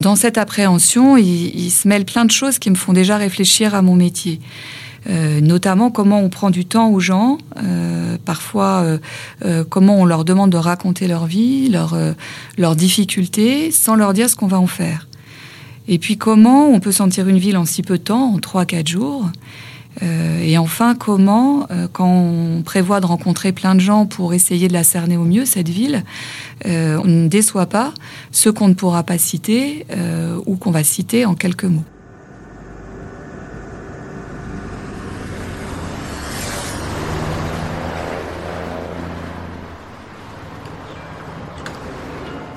Dans cette appréhension, il, se mêle plein de choses qui me font déjà réfléchir à mon métier. Euh, notamment comment on prend du temps aux gens, euh, parfois euh, comment on leur demande de raconter leur vie, leurs difficultés, sans leur dire ce qu'on va en faire. Et puis comment on peut sentir une ville en si peu de temps, en 3-4 jours. Euh, et enfin, comment, euh, quand on prévoit de rencontrer plein de gens pour essayer de la cerner au mieux, cette ville, euh, on ne déçoit pas ceux qu'on ne pourra pas citer ou qu'on va citer en quelques mots.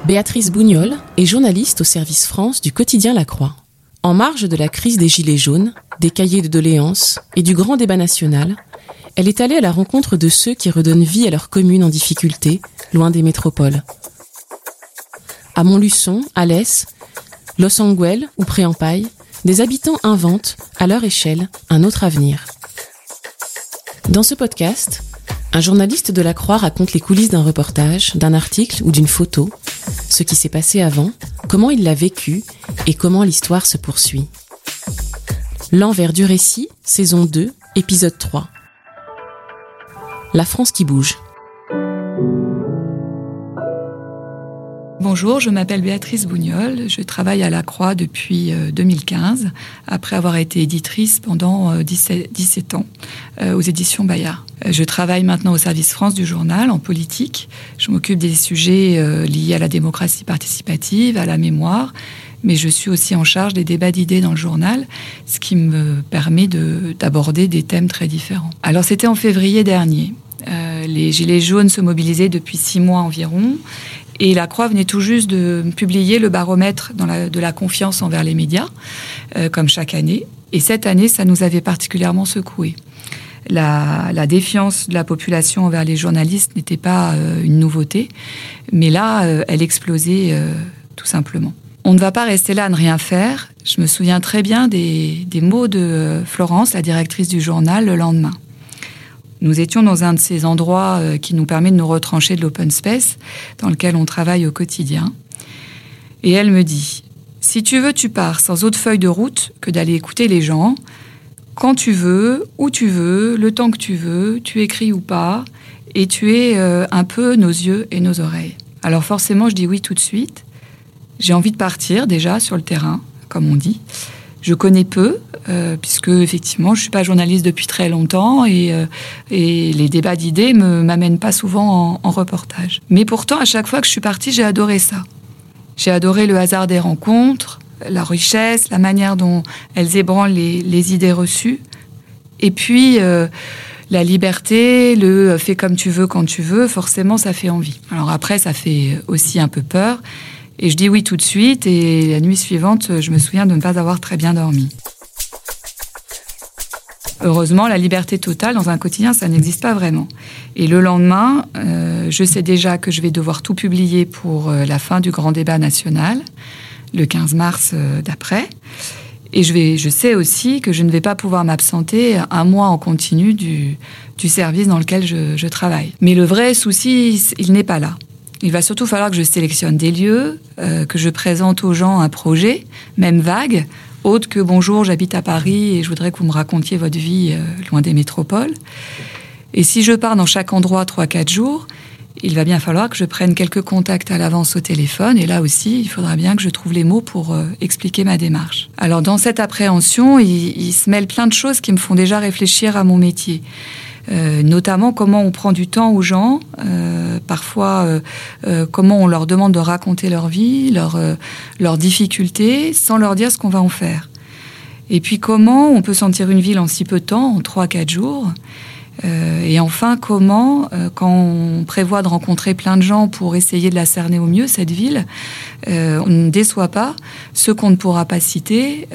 Béatrice Bougnol est journaliste au service France du quotidien La Croix. En marge de la crise des Gilets jaunes, des cahiers de doléances et du grand débat national, elle est allée à la rencontre de ceux qui redonnent vie à leur commune en difficulté, loin des métropoles. À Montluçon, Alès, Los Angeles ou Préampaille, des habitants inventent, à leur échelle, un autre avenir. Dans ce podcast, un journaliste de la Croix raconte les coulisses d'un reportage, d'un article ou d'une photo, ce qui s'est passé avant, comment il l'a vécu et comment l'histoire se poursuit. L'envers du récit, saison 2, épisode 3. La France qui bouge. Bonjour, je m'appelle Béatrice Bougnol, je travaille à la Croix depuis 2015, euh, après avoir été éditrice pendant 17, euh, ans euh, aux éditions Bayard. Je travaille maintenant au service France du journal, en politique. Je m'occupe des sujets liés à la démocratie participative, à la mémoire, mais je suis aussi en charge des débats d'idées dans le journal, ce qui me permet d'aborder des thèmes très différents. Alors c'était en février dernier. les Gilets jaunes se mobilisaient depuis six mois environ et la Croix venait tout juste de publier le baromètre de la confiance envers les médias, euh, comme chaque année. Et cette année, ça nous avait particulièrement secoué. La, défiance de la population envers les journalistes n'était pas euh, une nouveauté, mais là, euh, elle explosait tout simplement. On ne va pas rester là à ne rien faire. Je me souviens très bien des mots de Florence, la directrice du journal, le lendemain. Nous étions dans un de ces endroits euh, qui nous permet de nous retrancher de l'open space dans lequel on travaille au quotidien. Et elle me dit, si tu veux, tu pars sans autre feuille de route que d'aller écouter les gens. Quand tu veux, où tu veux, le temps que tu veux, tu écris ou pas, et tu es euh, un peu nos yeux et nos oreilles. Alors forcément, je dis oui tout de suite. J'ai envie de partir déjà sur le terrain, comme on dit. Je connais peu, euh, puisque effectivement, je suis pas journaliste depuis très longtemps et, euh, les débats d'idées me m'amènent pas souvent en, reportage. Mais pourtant, à chaque fois que je suis partie, j'ai adoré ça. J'ai adoré le hasard des rencontres, la richesse, la manière dont elles ébranlent les, les idées reçues, et puis euh, la liberté, le fais comme tu veux quand tu veux. Forcément, ça fait envie. Alors après, ça fait aussi un peu peur. Et je dis oui tout de suite, et la nuit suivante, je me souviens de ne pas avoir très bien dormi. Heureusement, la liberté totale dans un quotidien, ça n'existe pas vraiment. Et le lendemain, euh, je sais déjà que je vais devoir tout publier pour euh, la fin du grand débat national, le 15 mars euh, d'après. Et je, vais, je sais aussi que je ne vais pas pouvoir m'absenter un mois en continu du, du service dans lequel je, je travaille. Mais le vrai souci, il n'est pas là. Il va surtout falloir que je sélectionne des lieux, euh, que je présente aux gens un projet, même vague, autre que bonjour, j'habite à Paris et je voudrais que vous me racontiez votre vie euh, loin des métropoles. Et si je pars dans chaque endroit 3-4 jours, il va bien falloir que je prenne quelques contacts à l'avance au téléphone. Et là aussi, il faudra bien que je trouve les mots pour euh, expliquer ma démarche. Alors dans cette appréhension, il, il se mêle plein de choses qui me font déjà réfléchir à mon métier. Euh, notamment comment on prend du temps aux gens, euh, parfois euh, comment on leur demande de raconter leur vie, leurs difficultés, sans leur dire ce qu'on va en faire. Et puis comment on peut sentir une ville en si peu de temps, en 3-4 jours. Euh, et enfin, comment, euh, quand on prévoit de rencontrer plein de gens pour essayer de la cerner au mieux, cette ville, euh, on ne déçoit pas ceux qu'on ne pourra pas citer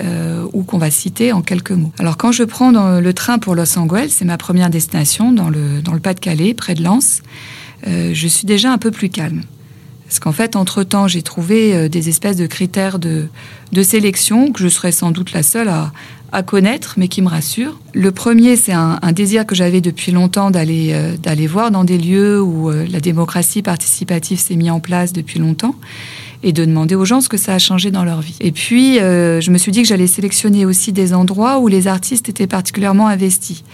ou qu'on va citer en quelques mots. Alors quand je prends le train pour Los Angeles, c'est ma première destination dans le, dans le Pas-de-Calais, près de Lens, je suis déjà un peu plus calme. Parce qu'en fait, entre-temps, j'ai trouvé des espèces de critères de, de sélection que je serais sans doute la seule à, à connaître, mais qui me rassure. Le premier, c'est un, désir que j'avais depuis longtemps d'aller euh, voir dans des lieux où euh, la démocratie participative s'est mise en place depuis longtemps et de demander aux gens ce que ça a changé dans leur vie. Et puis, euh, je me suis dit que j'allais sélectionner aussi des endroits où les artistes étaient particulièrement investis.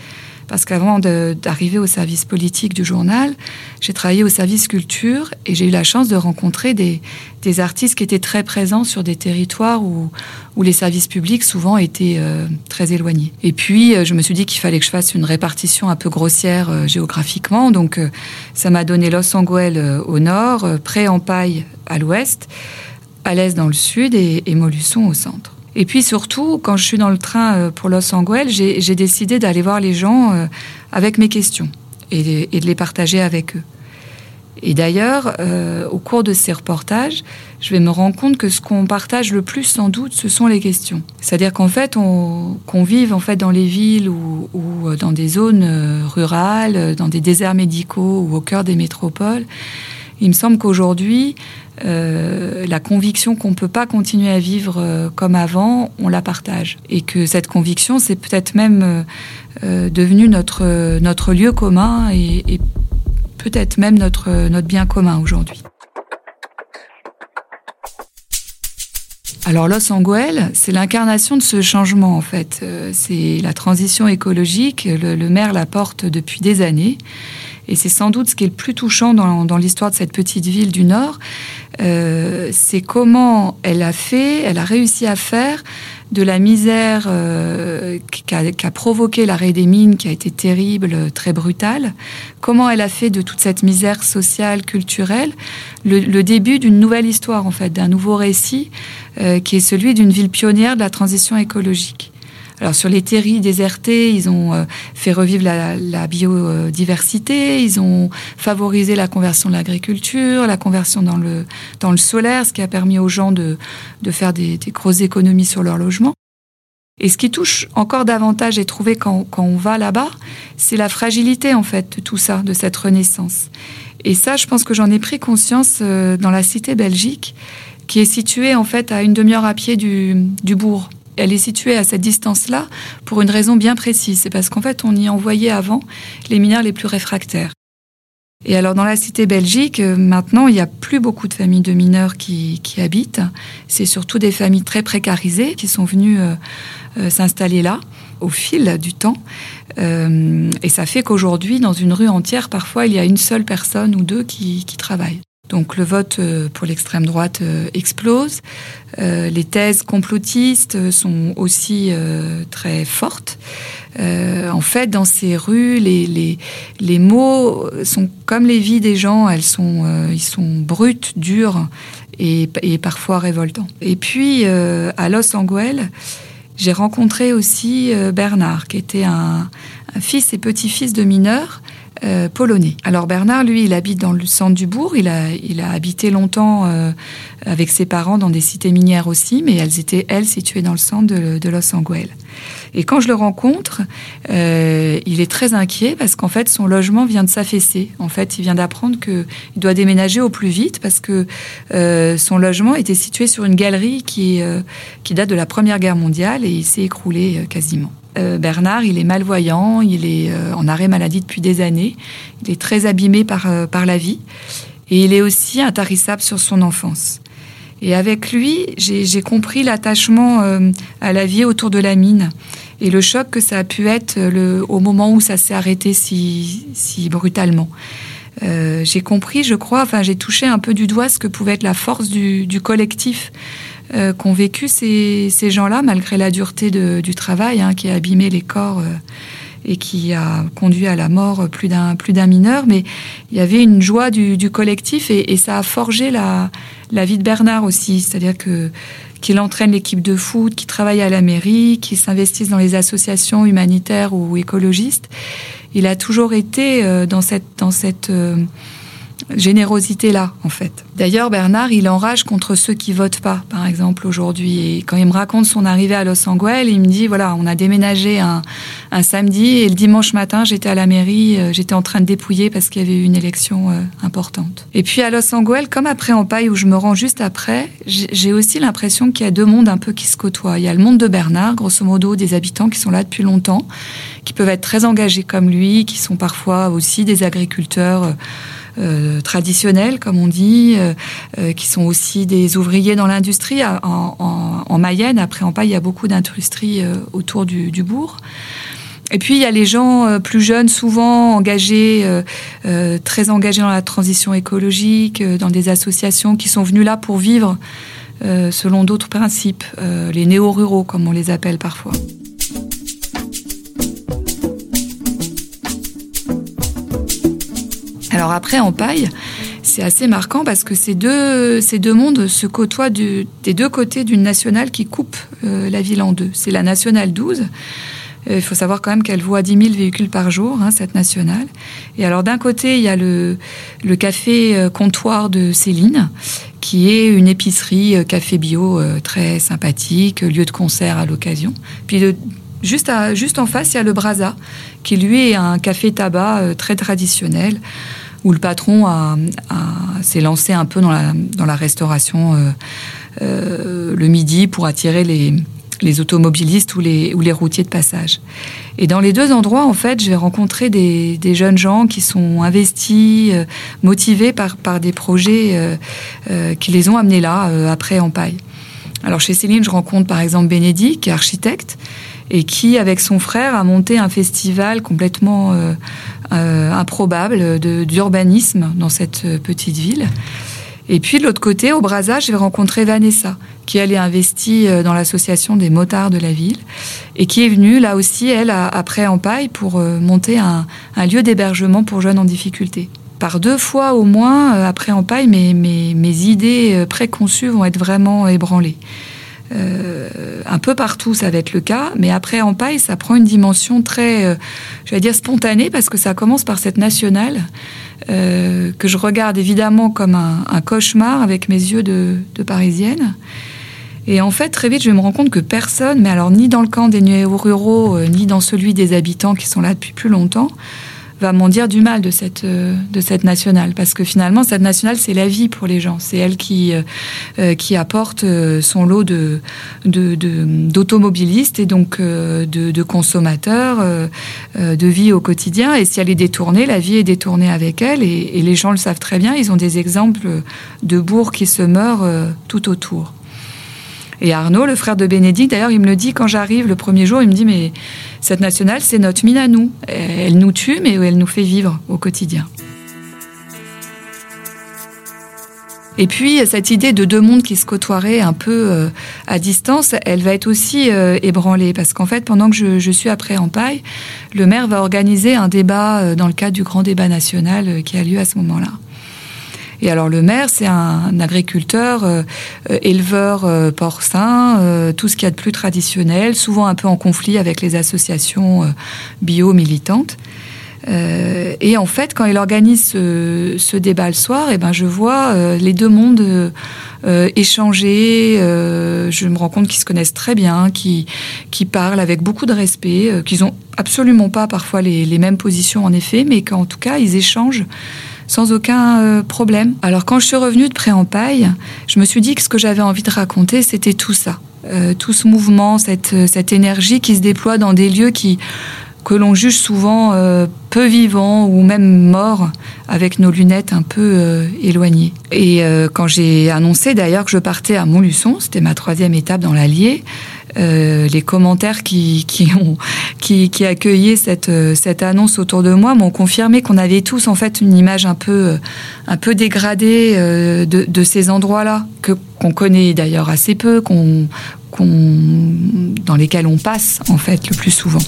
Parce qu'avant d'arriver au service politique du journal, j'ai travaillé au service culture et j'ai eu la chance de rencontrer des, artistes qui étaient très présents sur des territoires où, les services publics souvent étaient euh, très éloignés. Et puis, euh, je me suis dit qu'il fallait que je fasse une répartition un peu grossière euh, géographiquement. Donc, ça m'a donné Los Angeles au nord, Pré-en-Paille à l'ouest, l'est dans le sud et, et Molusson au centre. Et puis surtout, quand je suis dans le train euh, pour Los Angeles, j'ai décidé d'aller voir les gens euh, avec mes questions et, de les partager avec eux. Et d'ailleurs, euh, au cours de ces reportages, je vais me rendre compte que ce qu'on partage le plus, sans doute, ce sont les questions. C'est-à-dire qu'en fait, qu'on vive en fait dans les villes ou, dans des zones rurales, dans des déserts médicaux ou au cœur des métropoles, il me semble qu'aujourd'hui, euh, la conviction qu'on ne peut pas continuer à vivre euh, comme avant, on la partage. Et que cette conviction, c'est peut-être même euh, devenu notre, notre lieu commun et, peut-être même notre, notre bien commun aujourd'hui. Alors Los Angeles, c'est l'incarnation de ce changement en fait. C'est la transition écologique. Le maire la porte depuis des années. Et c'est sans doute ce qui est le plus touchant dans, l'histoire de cette petite ville du Nord, euh, c'est comment elle a fait, elle a réussi à faire de la misère euh, qu'a provoqué l'arrêt des mines, qui a été terrible, très brutale, comment elle a fait de toute cette misère sociale, culturelle, le, le début d'une nouvelle histoire, en fait, d'un nouveau récit, euh, qui est celui d'une ville pionnière de la transition écologique. Alors sur les terris désertés, ils ont euh, fait revivre la, biodiversité, ils ont favorisé la conversion de l'agriculture, la conversion dans le, dans le solaire, ce qui a permis aux gens de, de faire des, grosses économies sur leur logement. Et ce qui touche encore davantage et trouvé quand, quand on va là-bas, c'est la fragilité en fait de tout ça, de cette renaissance. Et ça, je pense que j'en ai pris conscience euh, dans la cité belgique, qui est située en fait à une demi-heure à pied du, du bourg elle est située à cette distance-là pour une raison bien précise. C'est parce qu'en fait, on y envoyait avant les mineurs les plus réfractaires. Et alors, dans la cité belgique, euh, maintenant, il n'y a plus beaucoup de familles de mineurs qui, habitent. C'est surtout des familles très précarisées qui sont venues euh, euh, s'installer là au fil du temps. et ça fait qu'aujourd'hui, dans une rue entière, parfois, il y a une seule personne ou deux qui, qui travaillent. Donc le vote euh, pour l'extrême droite euh, explose. Euh, les thèses complotistes sont aussi très fortes. en fait, dans ces rues, les, les, les, mots sont comme les vies des gens. Elles sont, ils sont bruts, durs et, et parfois révoltants. Et puis à Los Angeles, j'ai rencontré aussi Bernard, qui était un, un fils et petit-fils de mineurs euh, polonais. Alors Bernard, lui, il habite dans le centre du bourg. Il a, il a habité longtemps euh, avec ses parents dans des cités minières aussi, mais elles étaient, elles, situées dans le centre de, Los Angeles. Et quand je le rencontre, euh, il est très inquiet parce qu'en fait, son logement vient de s'affaisser. En fait, il vient d'apprendre qu'il doit déménager au plus vite parce que son logement était situé sur une galerie qui, qui date de la Première Guerre mondiale et il s'est écroulé quasiment. Euh, Bernard, il est malvoyant, il est euh, en arrêt maladie depuis des années, il est très abîmé par, euh, par la vie et il est aussi intarissable sur son enfance. Et avec lui, j'ai compris l'attachement à la vie autour de la mine et le choc que ça a pu être au moment où ça s'est arrêté si, si brutalement. j'ai compris, je crois, enfin j'ai touché un peu du doigt ce que pouvait être la force du collectif euh, qu'ont vécu ces, gens-là, malgré la dureté du travail hein, qui a abîmé les corps euh, et qui a conduit à la mort plus d'un plus d'un mineur. Mais il y avait une joie du, collectif et, ça a forgé la, vie de Bernard aussi, c'est-à-dire qu'il entraîne l'équipe de foot, qu'il travaille à la mairie, qu'il s'investisse dans les associations humanitaires ou écologistes. Il a toujours été euh, dans cette euh, générosité-là, en fait. D'ailleurs, Bernard, il enrage contre ceux qui votent pas, par exemple, aujourd'hui. Et quand il me raconte son arrivée à Los Angeles, il me dit, voilà, on a déménagé un, samedi et le dimanche matin, j'étais à la mairie, euh, j'étais en train de dépouiller parce qu'il y avait eu une élection euh, importante. Et puis à Los Angeles, comme après en paille où je me rends juste après, j'ai aussi l'impression qu'il y a deux mondes un peu qui se côtoient. Il y a le monde de Bernard, grosso modo, des habitants qui sont là depuis longtemps, qui peuvent être très engagés comme lui, qui sont parfois aussi des agriculteurs. Euh, euh, traditionnels, comme on dit, euh, euh, qui sont aussi des ouvriers dans l'industrie. En, en, en, Mayenne, après en Paille, il y a beaucoup d'industries autour du, du, bourg. Et puis il y a les gens plus jeunes, souvent engagés, très engagés dans la transition écologique, dans des associations qui sont venus là pour vivre selon d'autres principes, les néo-ruraux comme on les appelle parfois. Alors après, en paille, c'est assez marquant parce que ces deux, ces deux mondes se côtoient des deux côtés d'une nationale qui coupe euh, la ville en deux. C'est la nationale 12. Euh, il faut savoir quand même qu'elle voit 10 000 véhicules par jour, hein, cette nationale. Et alors d'un côté, il y a le, le café euh, comptoir de Céline, qui est une épicerie café bio très sympathique, lieu de concert à l'occasion. Puis juste, juste en face, il y a le Brasa, qui lui est un café tabac très traditionnel où le patron s'est lancé un peu dans la, restauration euh, euh, le midi pour attirer les, automobilistes ou les, ou les routiers de passage. Et dans les deux endroits, en fait, je vais rencontrer des, jeunes gens qui sont investis, euh, motivés par, par des projets qui les ont amenés là, après en paille. Alors chez Céline, je rencontre par exemple Bénédicte, qui est architecte, et qui, avec son frère, a monté un festival complètement euh, euh, improbable d'urbanisme dans cette euh, petite ville. Et puis de l'autre côté, au Brazza, j'ai rencontré Vanessa, qui elle est investie dans l'association des motards de la ville et qui est venue là aussi, elle, après en paille, pour monter un, lieu d'hébergement pour jeunes en difficulté. Par deux fois au moins, après en paille, mes, mes, mes idées préconçues vont être vraiment ébranlées. Euh, un peu partout, ça va être le cas, mais après en paille, ça prend une dimension très, euh, je vais dire spontanée, parce que ça commence par cette nationale euh, que je regarde évidemment comme un, cauchemar avec mes yeux de, parisienne. Et en fait, très vite, je me rends compte que personne, mais alors ni dans le camp des néo-ruraux, ni dans celui des habitants qui sont là depuis plus longtemps, va m'en dire du mal de cette, euh, de cette nationale. Parce que finalement, cette nationale, c'est la vie pour les gens. C'est elle qui, euh, euh, qui apporte son lot de, d'automobilistes et donc de, de consommateurs, de vie au quotidien. Et si elle est détournée, la vie est détournée avec elle. Et, et les gens le savent très bien. Ils ont des exemples de bourgs qui se meurent tout autour. Et Arnaud, le frère de Bénédicte, d'ailleurs, il me le dit quand j'arrive le premier jour, il me dit, mais cette nationale, c'est notre mine à nous. Elle nous tue, mais elle nous fait vivre au quotidien. Et puis cette idée de deux mondes qui se côtoieraient un peu euh, à distance, elle va être aussi euh, ébranlée parce qu'en fait, pendant que je, suis après en paille, le maire va organiser un débat euh, dans le cadre du grand débat national qui a lieu à ce moment-là. Et alors le maire, c'est un agriculteur, euh, euh, éleveur euh, porcin, tout ce qu'il y a de plus traditionnel, souvent un peu en conflit avec les associations bio-militantes. et en fait, quand il organise ce, débat le soir, et eh ben je vois les deux mondes échanger. je me rends compte qu'ils se connaissent très bien, qui qui parlent avec beaucoup de respect, qu'ils ont absolument pas parfois les mêmes positions en effet, mais qu'en tout cas ils échangent sans aucun euh, problème. Alors quand je suis revenue de Pré-en-Paille, je me suis dit que ce que j'avais envie de raconter, c'était tout ça. Euh, tout ce mouvement, cette, euh, cette énergie qui se déploie dans des lieux qui que l'on juge souvent peu vivants ou même morts avec nos lunettes un peu éloignées. Et quand j'ai annoncé d'ailleurs que je partais à Montluçon, c'était ma troisième étape dans l'Allier, euh, les commentaires qui, accueillaient cette, euh, cette annonce autour de moi m'ont confirmé qu'on avait tous en fait une image un peu peu dégradée euh, de, ces endroits-là que qu'on connaît d'ailleurs assez peu, dans lesquels on passe en fait le plus souvent.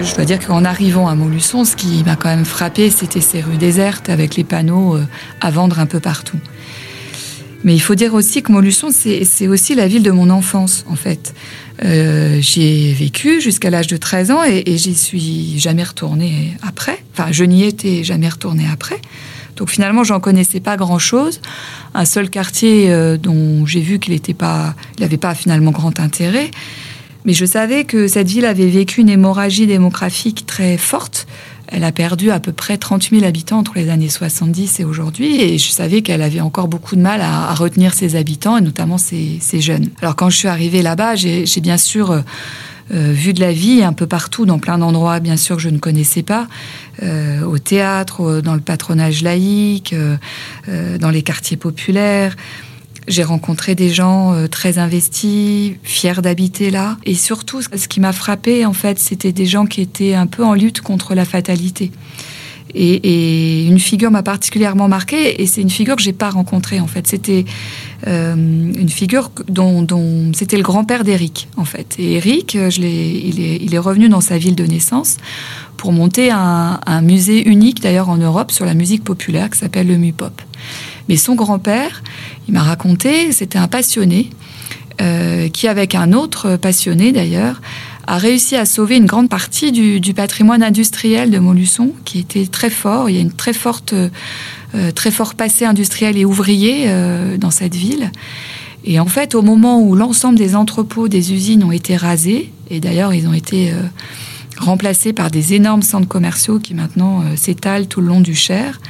Je dois dire qu'en arrivant à Montluçon, ce qui m'a quand même frappé, c'était ces rues désertes avec les panneaux euh, à vendre un peu partout. Mais il faut dire aussi que Montluçon, c'est aussi la ville de mon enfance, en fait. Euh, j'y ai vécu jusqu'à l'âge de 13 ans et, et j'y suis jamais retournée après. Enfin, je n'y étais jamais retournée après. Donc finalement, j'en connaissais pas grand-chose. Un seul quartier euh, dont j'ai vu qu'il n'était pas, il n'avait pas finalement grand intérêt. Mais je savais que cette ville avait vécu une hémorragie démographique très forte. Elle a perdu à peu près 30 000 habitants entre les années 70 et aujourd'hui. Et je savais qu'elle avait encore beaucoup de mal à, retenir ses habitants, et notamment ses, jeunes. Alors quand je suis arrivée là-bas, j'ai bien sûr... Euh, euh, vu de la vie un peu partout, dans plein d'endroits, bien sûr, que je ne connaissais pas, euh, au théâtre, dans le patronage laïque, dans les quartiers populaires. J'ai rencontré des gens euh, très investis, fiers d'habiter là. Et surtout, ce qui m'a frappé, en fait, c'était des gens qui étaient un peu en lutte contre la fatalité. Et, une figure m'a particulièrement marquée, et c'est une figure que j'ai pas rencontrée en fait. C'était euh, une figure dont, c'était le grand-père d'Éric en fait. Et Éric, je il, est, il est revenu dans sa ville de naissance pour monter un, un musée unique d'ailleurs en Europe sur la musique populaire qui s'appelle le MUPOP. Mais son grand-père, il m'a raconté, c'était un passionné, euh, qui, avec un autre passionné d'ailleurs, a réussi à sauver une grande partie du, patrimoine industriel de Montluçon, qui était très fort. Il y a une très forte, euh, très fort passé industriel et ouvrier euh, dans cette ville. Et en fait, au moment où l'ensemble des entrepôts des usines ont été rasés, et d'ailleurs ils ont été remplacés par des énormes centres commerciaux qui maintenant euh, s'étalent tout le long du Cher.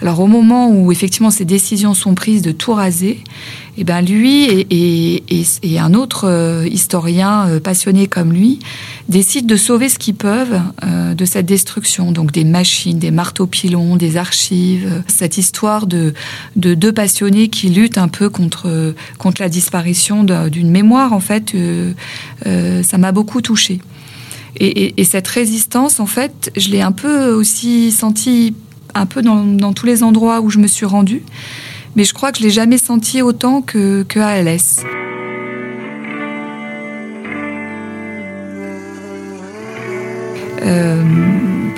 Alors au moment où effectivement ces décisions sont prises de tout raser, eh ben lui et, un autre euh, historien euh, passionné comme lui décident de sauver ce qu'ils peuvent de cette destruction. Donc des machines, des marteaux-pilons, des archives. Cette histoire de, de deux passionnés qui luttent un peu contre, contre la disparition d'une mémoire, en fait, ça m'a beaucoup touchée. Et, cette résistance, en fait, je l'ai un peu aussi sentie un peu dans, tous les endroits où je me suis rendue. Mais je crois que je l'ai jamais sentie autant que, que à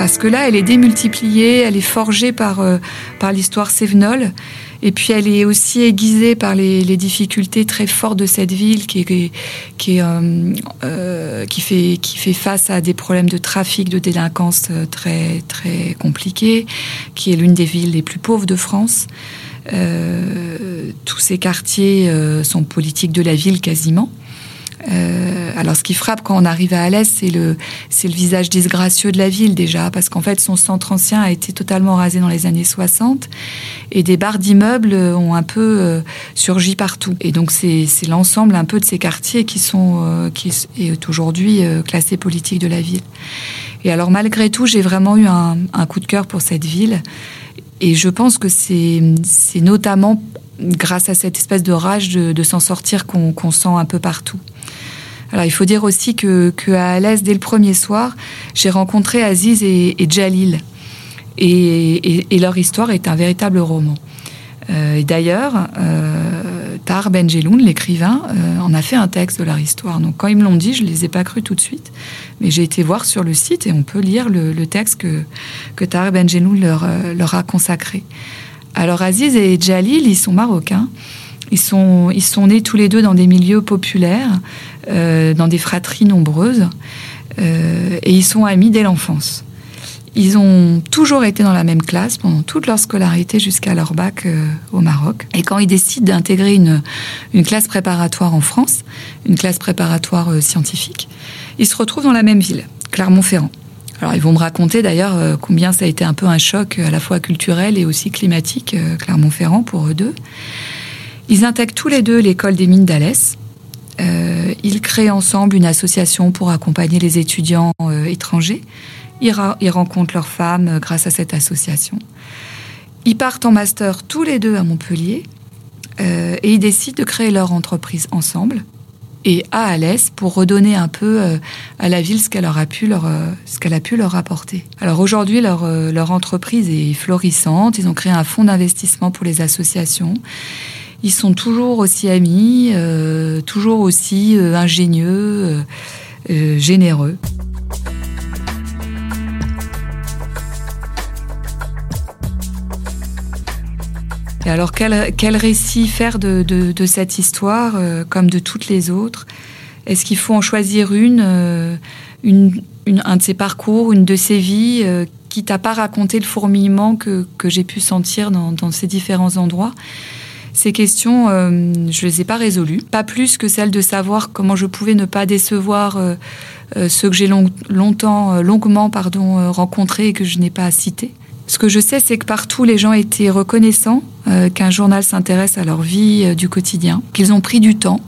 parce que là, elle est démultipliée, elle est forgée par, euh, par l'histoire sévenole. Et puis elle est aussi aiguisée par les, difficultés très fortes de cette ville qui, euh, euh, qui, fait, qui fait face à des problèmes de trafic, de délinquance très, très compliqués, qui est l'une des villes les plus pauvres de France. tous ces quartiers sont politiques de la ville quasiment. Euh, alors, ce qui frappe quand on arrive à Alès, c'est le, visage disgracieux de la ville déjà, parce qu'en fait, son centre ancien a été totalement rasé dans les années 60 et des barres d'immeubles ont un peu euh, surgi partout. Et donc, c'est, l'ensemble un peu de ces quartiers qui sont, euh, est aujourd'hui classé politique de la ville. Et alors, malgré tout, j'ai vraiment eu un, coup de cœur pour cette ville. Et je pense que c'est, notamment grâce à cette espèce de rage de, s'en sortir qu'on sent un peu partout. Alors il faut dire aussi que, à Alès, dès le premier soir, j'ai rencontré Aziz et, Jalil. Et, leur histoire est un véritable roman. Euh, et d'ailleurs, euh, Tar Benjeloun, l'écrivain, euh, en a fait un texte de leur histoire. Donc quand ils me l'ont dit, je ne les ai pas crus tout de suite. Mais j'ai été voir sur le site et on peut lire le, texte que, que Tar Benjeloun leur, leur a consacré. Alors Aziz et Jalil, ils sont marocains. Ils sont, ils sont nés tous les deux dans des milieux populaires, euh, dans des fratries nombreuses, euh, et ils sont amis dès l'enfance. Ils ont toujours été dans la même classe pendant toute leur scolarité jusqu'à leur bac euh, au Maroc. Et quand ils décident d'intégrer une, une classe préparatoire en France, une classe préparatoire scientifique, ils se retrouvent dans la même ville, Clermont-Ferrand. Alors ils vont me raconter d'ailleurs combien ça a été un peu un choc à la fois culturel et aussi climatique, Clermont-Ferrand pour eux deux. Ils intègrent tous les deux l'école des mines d'Alès. Euh, ils créent ensemble une association pour accompagner les étudiants euh, étrangers. Ils, rencontrent leurs femmes euh, grâce à cette association. Ils partent en master tous les deux à Montpellier et ils décident de créer leur entreprise ensemble et à Alès pour redonner un peu à la ville ce qu'elle leur ce a pu leur apporter. Alors aujourd'hui leur leur entreprise est florissante, ils ont créé un fonds d'investissement pour les associations ils sont toujours aussi amis, euh, toujours aussi euh, ingénieux, euh, généreux. Et alors quel, quel, récit faire de, de, cette histoire comme de toutes les autres? Est-ce qu'il faut en choisir une, une, une, un de ses parcours, une de ses vies quitte à pas raconter le fourmillement que, que j'ai pu sentir dans, dans, ces différents endroits? Ces questions, euh, je les ai pas résolues, pas plus que celle de savoir comment je pouvais ne pas décevoir euh, euh, ceux que j'ai long, longtemps, longuement, pardon, rencontrés et que je n'ai pas cités. Ce que je sais, c'est que partout, les gens étaient reconnaissants qu'un journal s'intéresse à leur vie du quotidien, qu'ils ont pris du temps,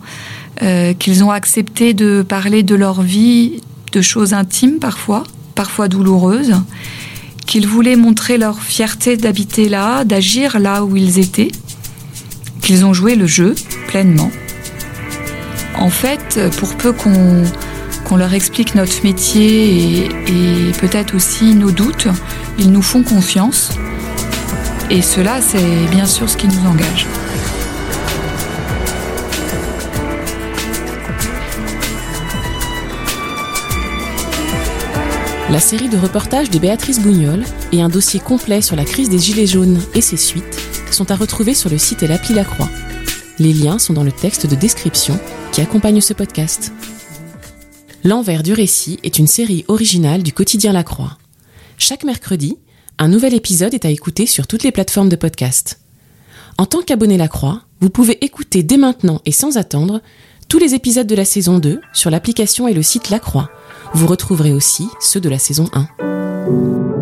qu'ils ont accepté de parler de leur vie, de choses intimes parfois, parfois douloureuses, qu'ils voulaient montrer leur fierté d'habiter là, d'agir là où ils étaient, qu'ils ont joué le jeu pleinement. En fait, pour peu qu'on leur explique notre métier et, et peut-être aussi nos doutes, ils nous font confiance. Et cela, c'est bien sûr ce qui nous engage. La série de reportages de Béatrice Bougnol et un dossier complet sur la crise des Gilets jaunes et ses suites sont à retrouver sur le site et l'appli La Croix. Les liens sont dans le texte de description qui accompagne ce podcast. L'envers du récit est une série originale du quotidien La Croix. Chaque mercredi, un nouvel épisode est à écouter sur toutes les plateformes de podcast. En tant qu'abonné La Croix, vous pouvez écouter dès maintenant et sans attendre tous les épisodes de la saison 2 sur l'application et le site La Croix. Vous retrouverez aussi ceux de la saison 1.